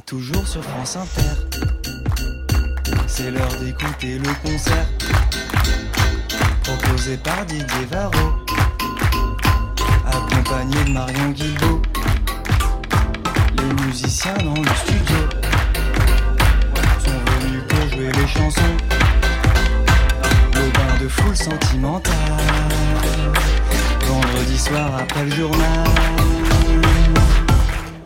toujours sur France Inter. C'est l'heure d'écouter le concert proposé par Didier Varro, accompagné de Marion Guilbault. Les musiciens dans le studio sont venus pour jouer les chansons. Le bain de foule sentimentale, vendredi soir après le journal.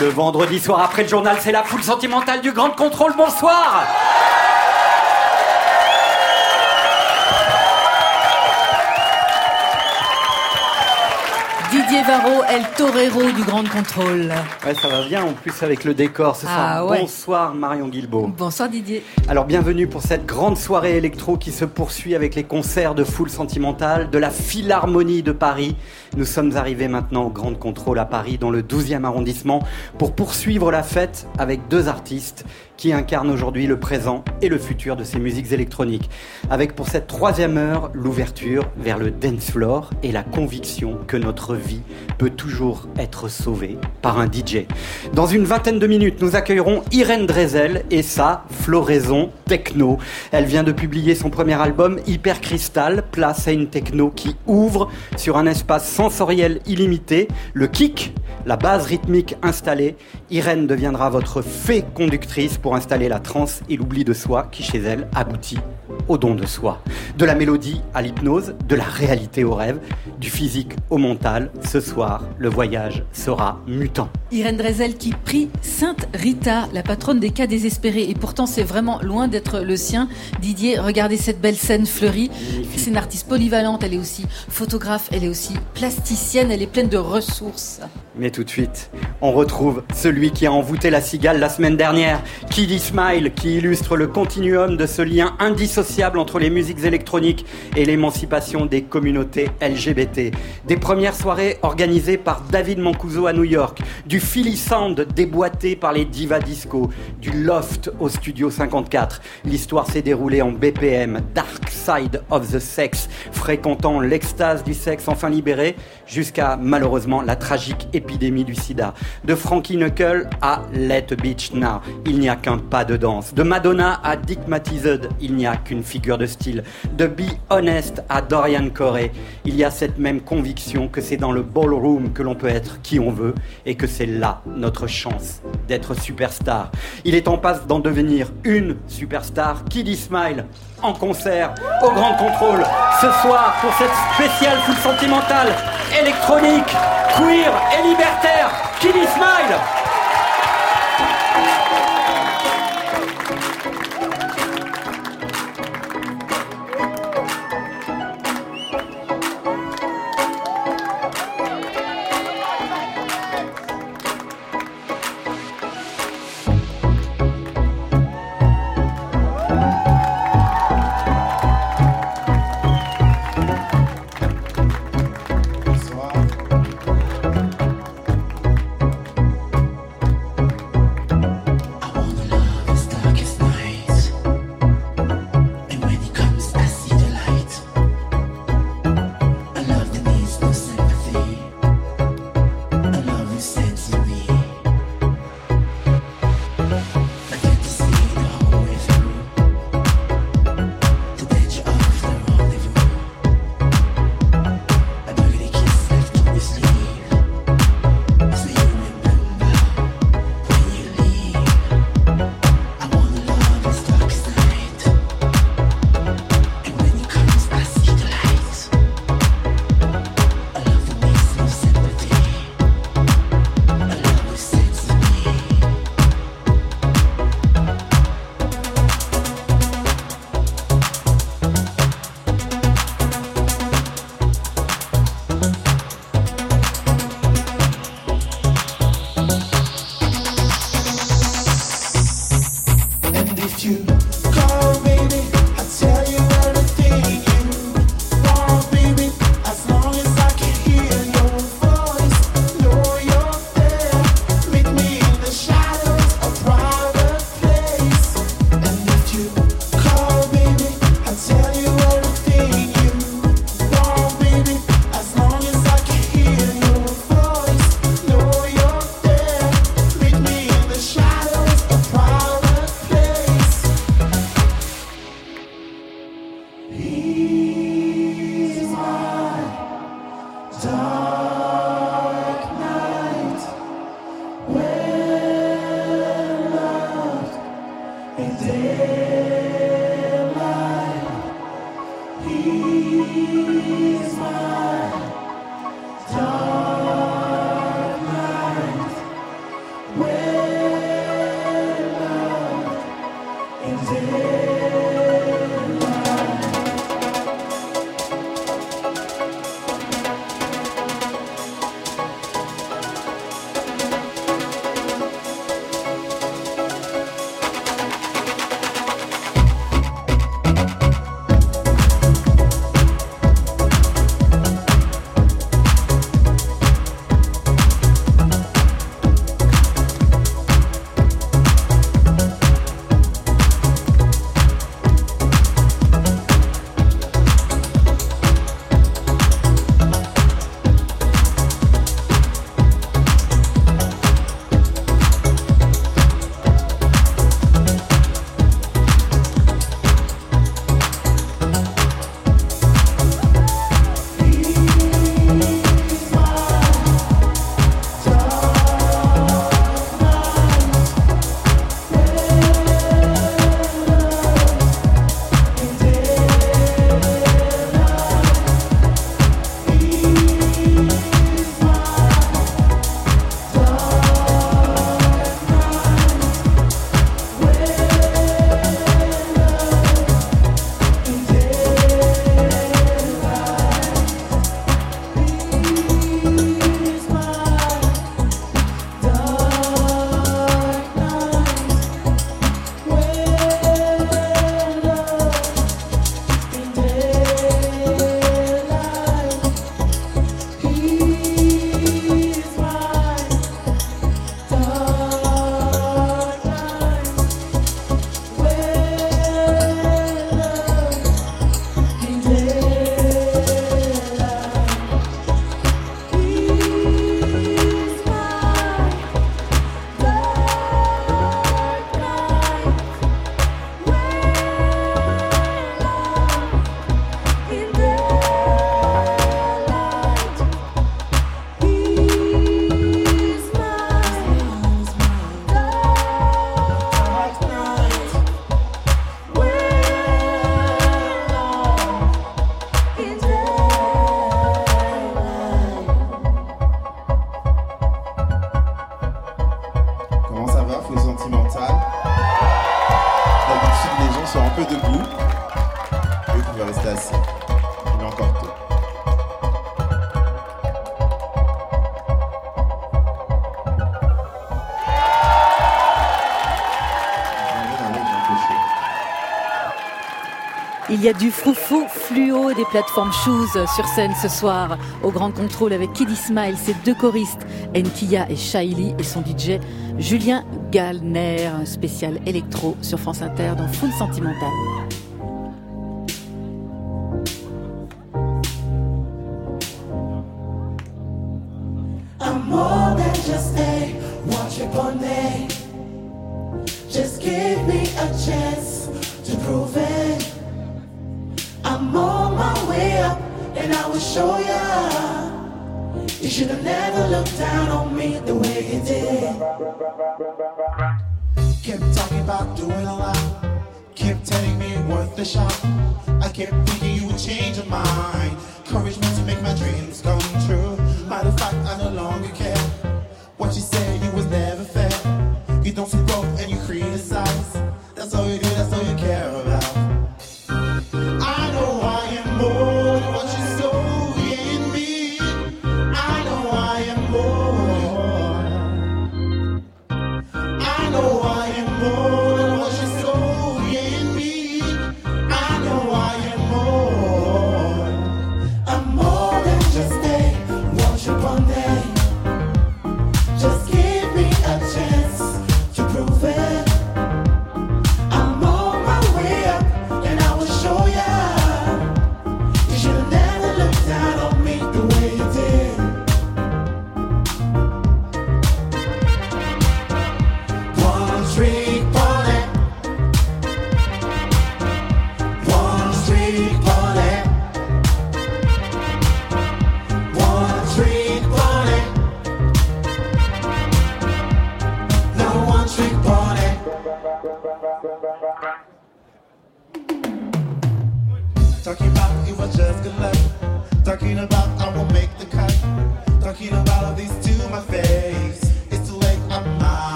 Le vendredi soir après le journal, c'est la foule sentimentale du Grand Contrôle. Bonsoir Didier Varro, El Torero du Grand Contrôle. Ouais, ça va bien en plus avec le décor ce Ah, soir. ouais. Bonsoir Marion Guilbault. Bonsoir Didier. Alors bienvenue pour cette grande soirée électro qui se poursuit avec les concerts de foule sentimentale de la Philharmonie de Paris. Nous sommes arrivés maintenant au Grand Contrôle à Paris dans le 12e arrondissement pour poursuivre la fête avec deux artistes qui incarnent aujourd'hui le présent et le futur de ces musiques électroniques. Avec pour cette troisième heure l'ouverture vers le dance floor et la conviction que notre vie peut toujours être sauvée par un DJ. Dans une vingtaine de minutes, nous accueillerons Irène Drezel et sa floraison techno. Elle vient de publier son premier album Hyper Crystal, place à une techno qui ouvre sur un espace sensoriel illimité, le kick, la base rythmique installée. Irène deviendra votre fée conductrice pour installer la transe et l'oubli de soi qui chez elle aboutit au don de soi. De la mélodie à l'hypnose, de la réalité au rêve, du physique au mental, ce soir, le voyage sera mutant. Irène Drezel qui prie Sainte Rita, la patronne des cas désespérés. Et pourtant, c'est vraiment loin d'être le sien. Didier, regardez cette belle scène fleurie. C'est une artiste polyvalente. Elle est aussi photographe, elle est aussi plasticienne. Elle est pleine de ressources. Mais tout de suite, on retrouve celui qui a envoûté la cigale la semaine dernière, Kiddy Smile, qui illustre le continuum de ce lien indissociable entre les musiques électroniques et l'émancipation des communautés LGBT. Des premières soirées organisées par David Mancuso à New York, du Philly Sound déboîté par les divas disco, du Loft au Studio 54. L'histoire s'est déroulée en BPM, Dark Side of the Sex, fréquentant l'extase du sexe enfin libéré, jusqu'à malheureusement la tragique épidémie du sida. De Frankie Knuckle à Let Beach Now, il n'y a qu'un pas de danse. De Madonna à Dick Matized, il n'y a qu'une figure de style. De Be Honest à Dorian Corey, il y a cette même conviction que c'est dans le ballroom que l'on peut être qui on veut et que c'est là notre chance d'être superstar. Il est en passe d'en devenir une superstar. Kiddy Smile en concert au Grand Contrôle ce soir pour cette spéciale foule sentimentale électronique, queer et libertaire. Kiddy Smile Il y a du froufou fluo des plateformes Shoes sur scène ce soir au Grand Contrôle avec Kiddy Smile, ses deux choristes, Nkia et Shaili et son DJ Julien Galner, spécial électro sur France Inter dans Full Sentimental.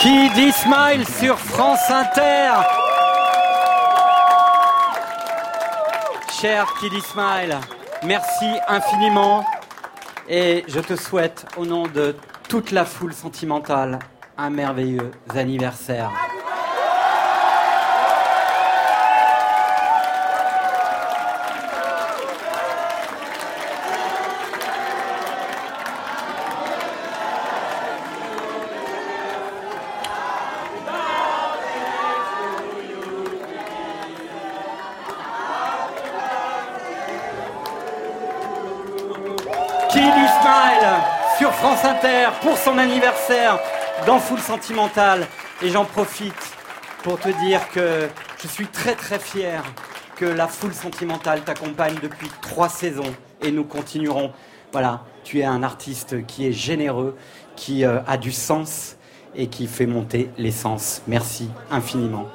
Qui dit Smile sur France Inter Cher Kiddy Smile, merci infiniment et je te souhaite, au nom de toute la foule sentimentale, un merveilleux anniversaire. dans Foule Sentimentale. Et j'en profite pour te dire que je suis très très fier que la Foule Sentimentale t'accompagne depuis trois saisons et nous continuerons. Voilà, tu es un artiste qui est généreux, qui euh, a du sens et qui fait monter l'essence. Merci infiniment.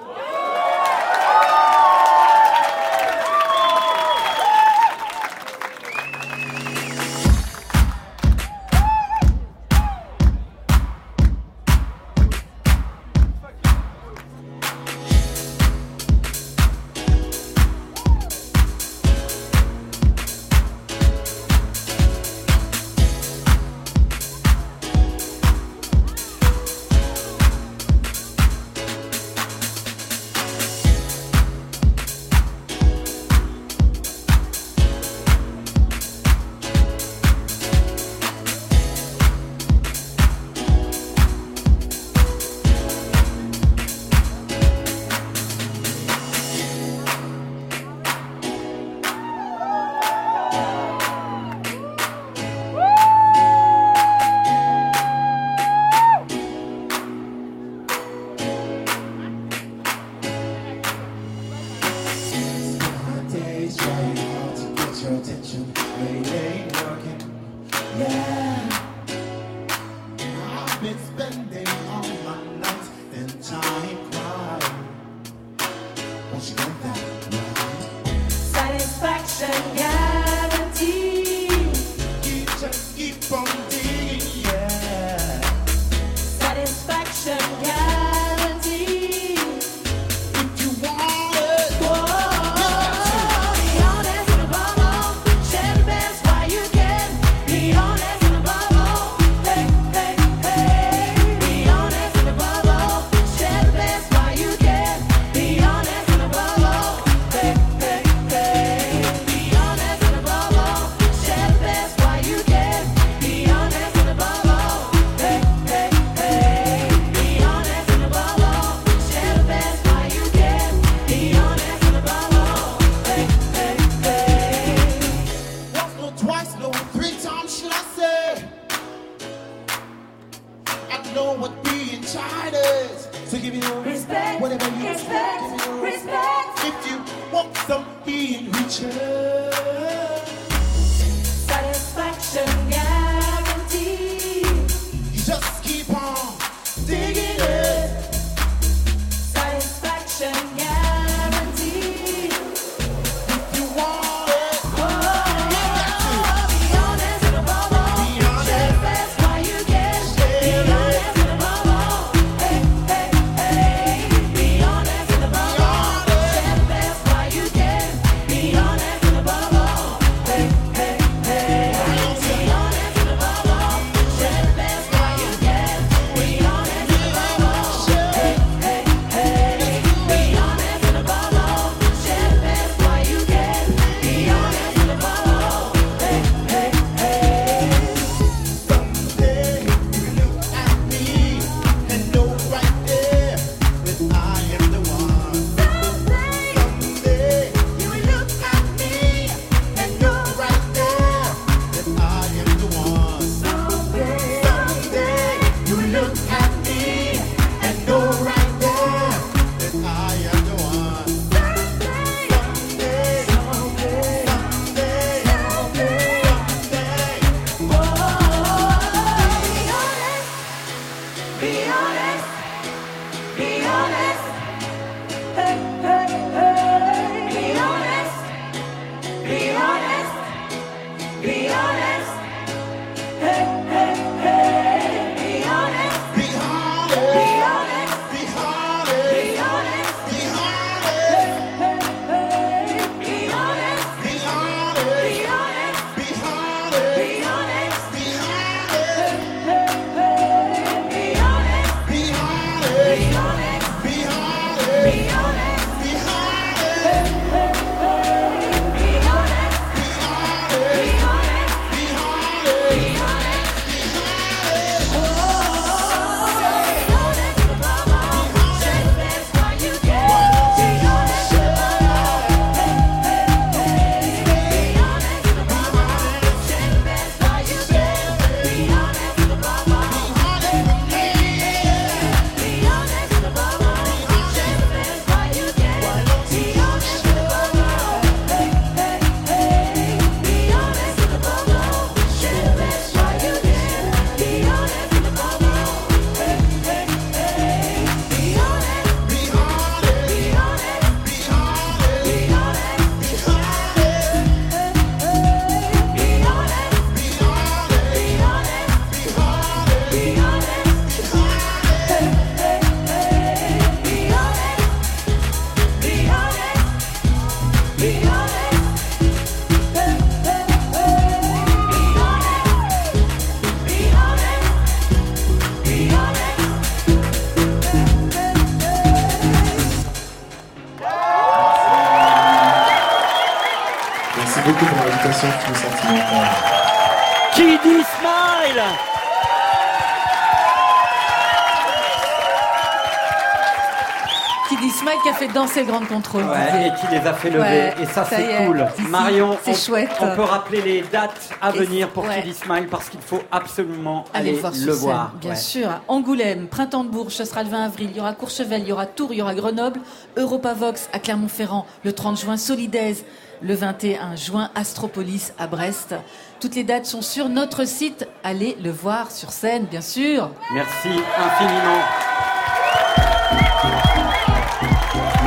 Qui dit Smile qui a fait danser le grand contrôle. Ouais, et qui les a fait lever. Ouais, et ça, c'est est. cool. Si, si, Marion, on, chouette. on peut rappeler les dates à Et- venir pour ouais. Kiddy Smile parce qu'il faut absolument Allez aller le voir le scène, voir. bien sûr. À Angoulême, Printemps de Bourges, ce sera le 20 avril. Il y aura Courchevel, il y aura Tours, il y aura Grenoble, Europavox à Clermont-Ferrand le 30 juin, Solidaise le 21 juin, Astropolis à Brest. Toutes les dates sont sur notre site. Allez le voir sur scène, bien sûr. Merci infiniment.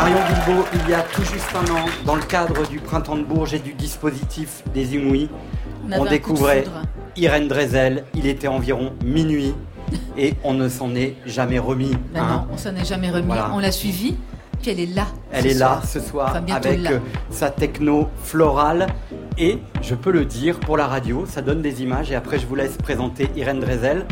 Marion Guilbault, il y a tout juste un an, dans le cadre du Printemps de Bourges et du dispositif des Inouïs, On découvrait. Irène Drezel. Il était environ minuit et on ne s'en est jamais remis. Ben hein. non, on s'en est jamais remis. Voilà. On l'a suivie, puis elle est là. Elle est là ce soir Enfin, avec là. euh, sa techno florale et je peux le dire pour la radio, ça donne des images et après je vous laisse présenter Irène Drezel.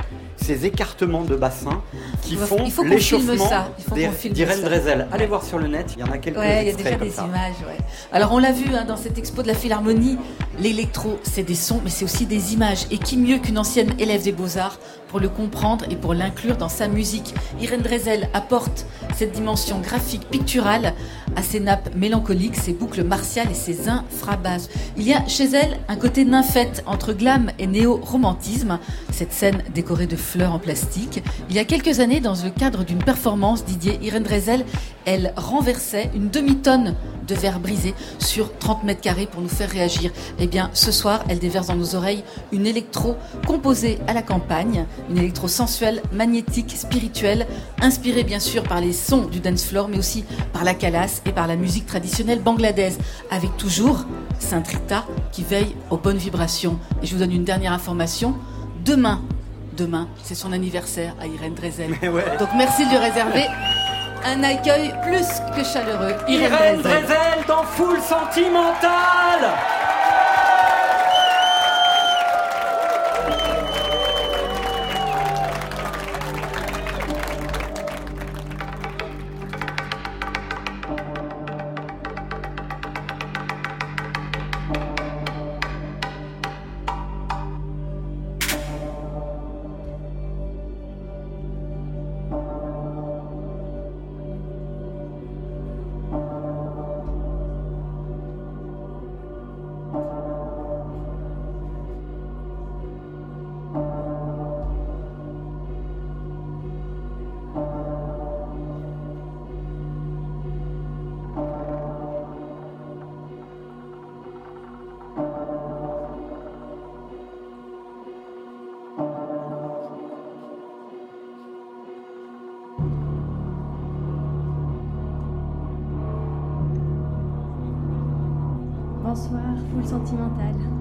Ces écartements de bassin qui font il faut qu'on filme l'échauffement ça, il faut d'Ir- qu'on filme d'Irène. Drezel. Allez voir sur le net, il y en a quelques Ouais, il y a déjà des ça. images. Ouais. Alors on l'a vu hein, dans cette expo de la Philharmonie, l'électro, c'est des sons, mais c'est aussi des images. Et qui mieux qu'une ancienne élève des beaux-arts pour le comprendre et pour l'inclure dans sa musique Irène Drezel apporte cette dimension graphique, picturale à ses nappes mélancoliques, ses boucles martiales et ses infrabasses. Il y a chez elle un côté nymphette entre glam et néo-romantisme, cette scène décorée de fleurs en plastique. Il y a quelques années, dans le cadre d'une performance, Didier Irène Drezel, elle renversait une demi-tonne de verre brisé sur 30 mètres carrés pour nous faire réagir. Eh bien, ce soir, elle déverse dans nos oreilles une électro composée à la campagne, une électro sensuelle, magnétique, spirituelle, inspirée bien sûr par les sons du dance floor, mais aussi par la calasse et par la musique traditionnelle bangladaise, avec toujours Sainte Rita qui veille aux bonnes vibrations. Et je vous donne une dernière information. Demain, demain, c'est son anniversaire à Irène Drezel. Ouais. Donc merci de lui réserver un accueil plus que chaleureux. Irène Drezel. Drezel dans Full Sentimental Bonsoir,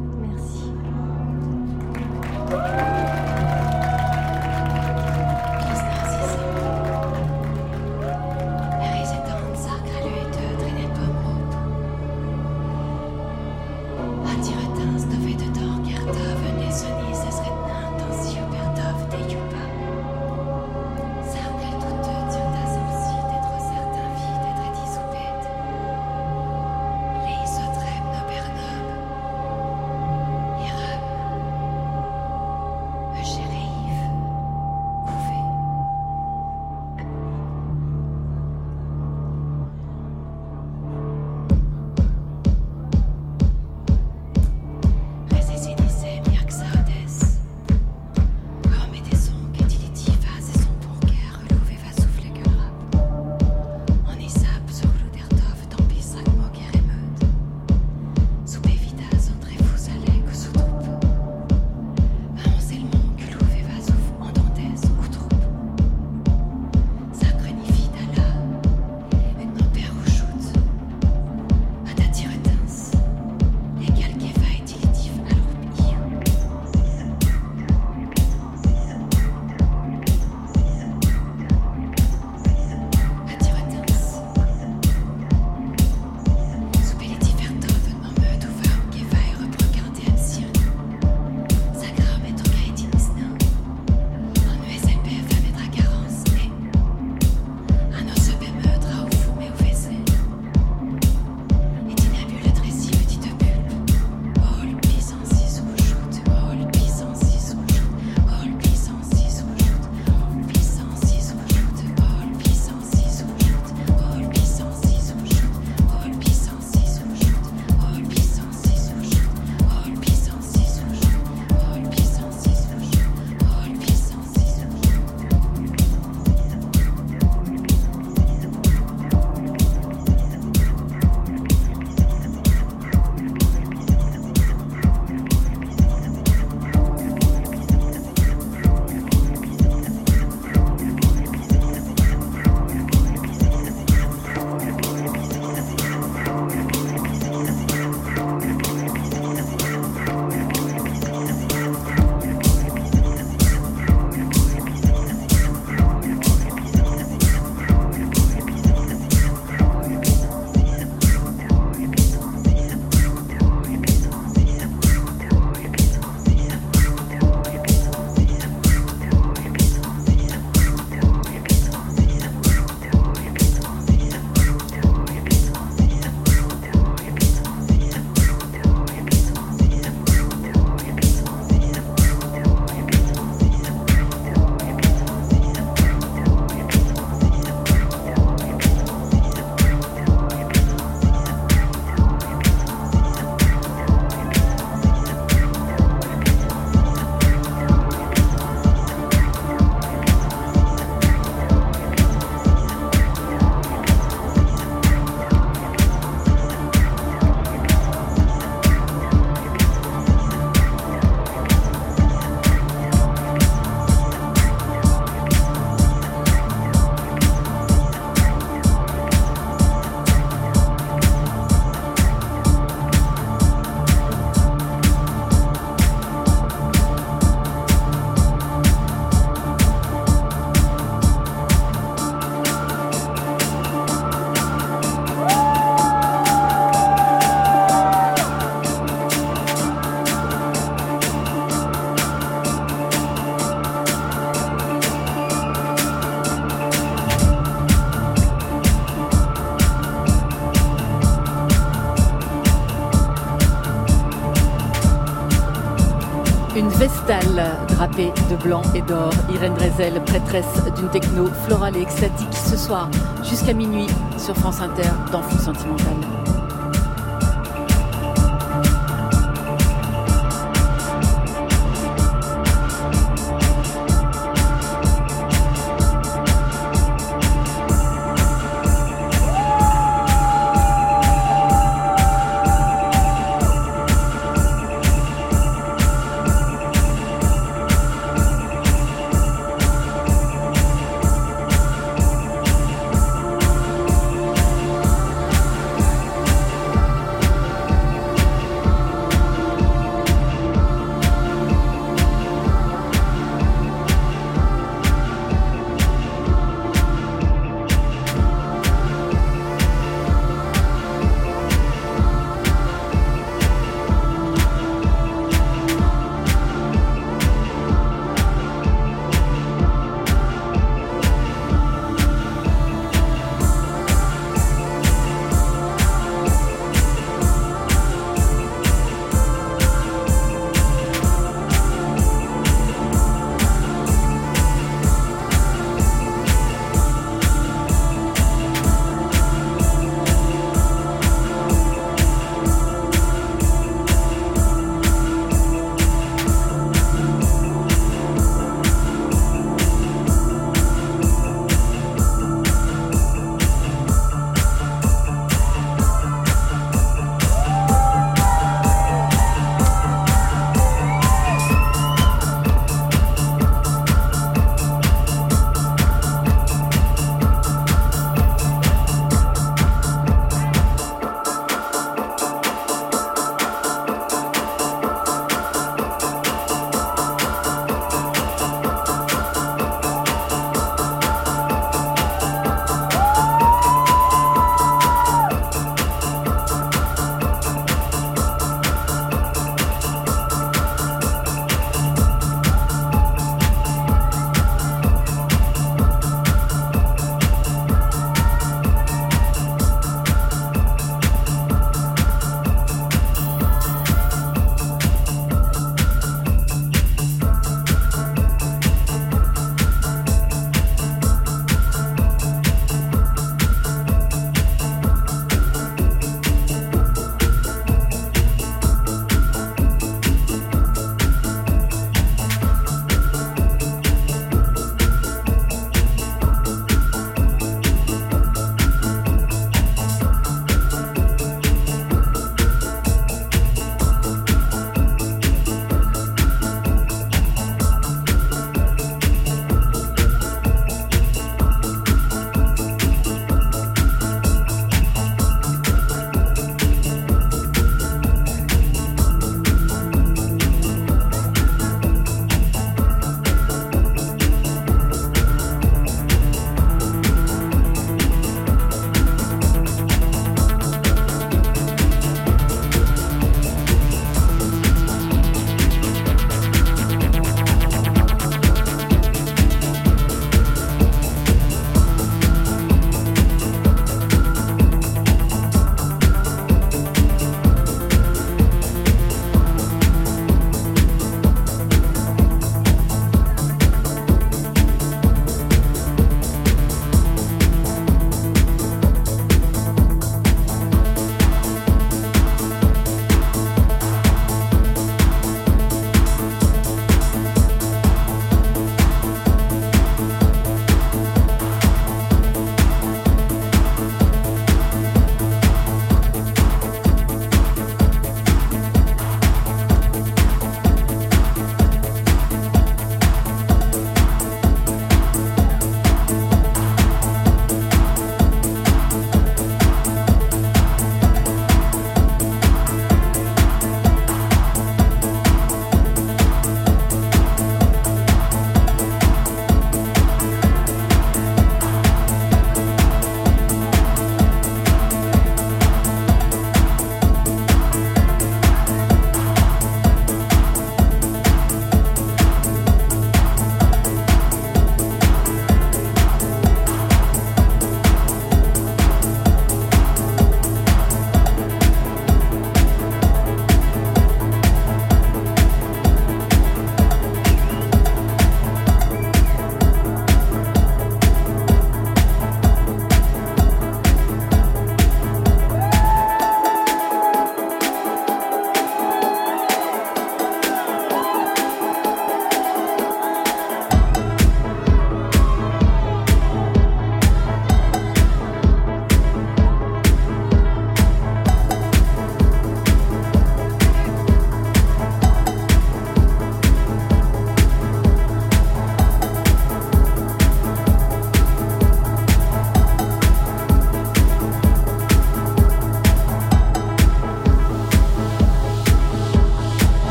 blanc et d'or. Irène Drezel, prêtresse d'une techno florale et extatique ce soir jusqu'à minuit sur France Inter dans Fou Sentimental.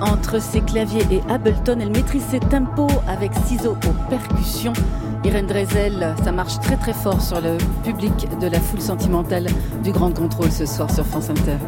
Entre ses claviers et Ableton. Elle maîtrise ses tempos avec ciseaux aux percussions. Irène Drezel, ça marche très très fort sur le public de la foule sentimentale du Grand Contrôle ce soir sur France Inter.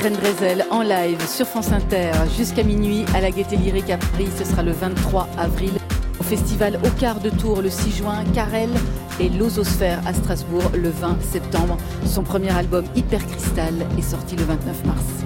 Irène Drezel en live sur France Inter jusqu'à minuit à la Gaieté Lyrique à Paris. Ce sera le 23 avril. Au festival Au quart de tour le 6 juin, Carel et l'Ososphère à Strasbourg le 20 septembre. Son premier album Hyper Cristal est sorti le 29 mars.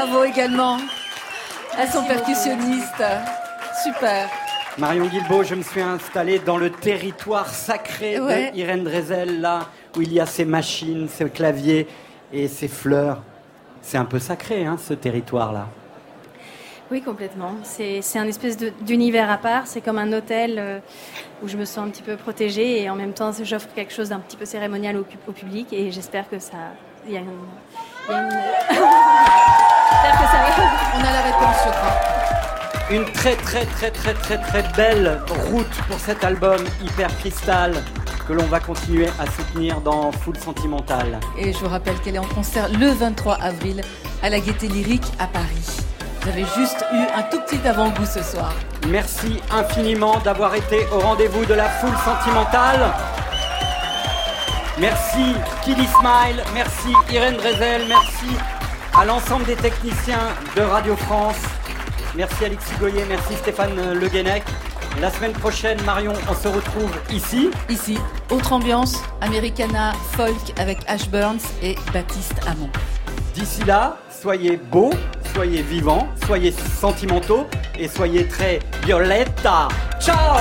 Bravo également à son percussionniste. Super. Marion Guilbault, je me suis installé dans le territoire sacré Ouais. de Irène Drezel, là où il y a ces machines, ces claviers et ces fleurs. C'est un peu sacré, hein, ce territoire-là. Oui, complètement. C'est c'est un espèce de- d'univers à part. C'est comme un hôtel euh, où je me sens un petit peu protégée et en même temps, j'offre quelque chose d'un petit peu cérémonial au, au public et j'espère que ça. Il y a une. il y a une- j'espère que ça va. On a la réponse, je crois. Une très très très très très très belle route pour cet album Hyper Cristal que l'on va continuer à soutenir dans Full Sentimental. Et je vous rappelle qu'elle est en concert le 23 avril à la Gaieté Lyrique à Paris. Vous avez juste eu un tout petit avant-goût ce soir. Merci infiniment d'avoir été au rendez-vous de la foule sentimentale. Merci Kiddy Smile, merci Irène Drezel, merci à l'ensemble des techniciens de Radio France. Merci Alexis Goyer, merci Stéphane Le Guenec. La semaine prochaine, Marion, on se retrouve ici. Ici, autre ambiance, Americana, folk avec Ash Burns et Baptiste Hamon. D'ici là, soyez beaux, soyez vivants, soyez sentimentaux et soyez très violetta. Ciao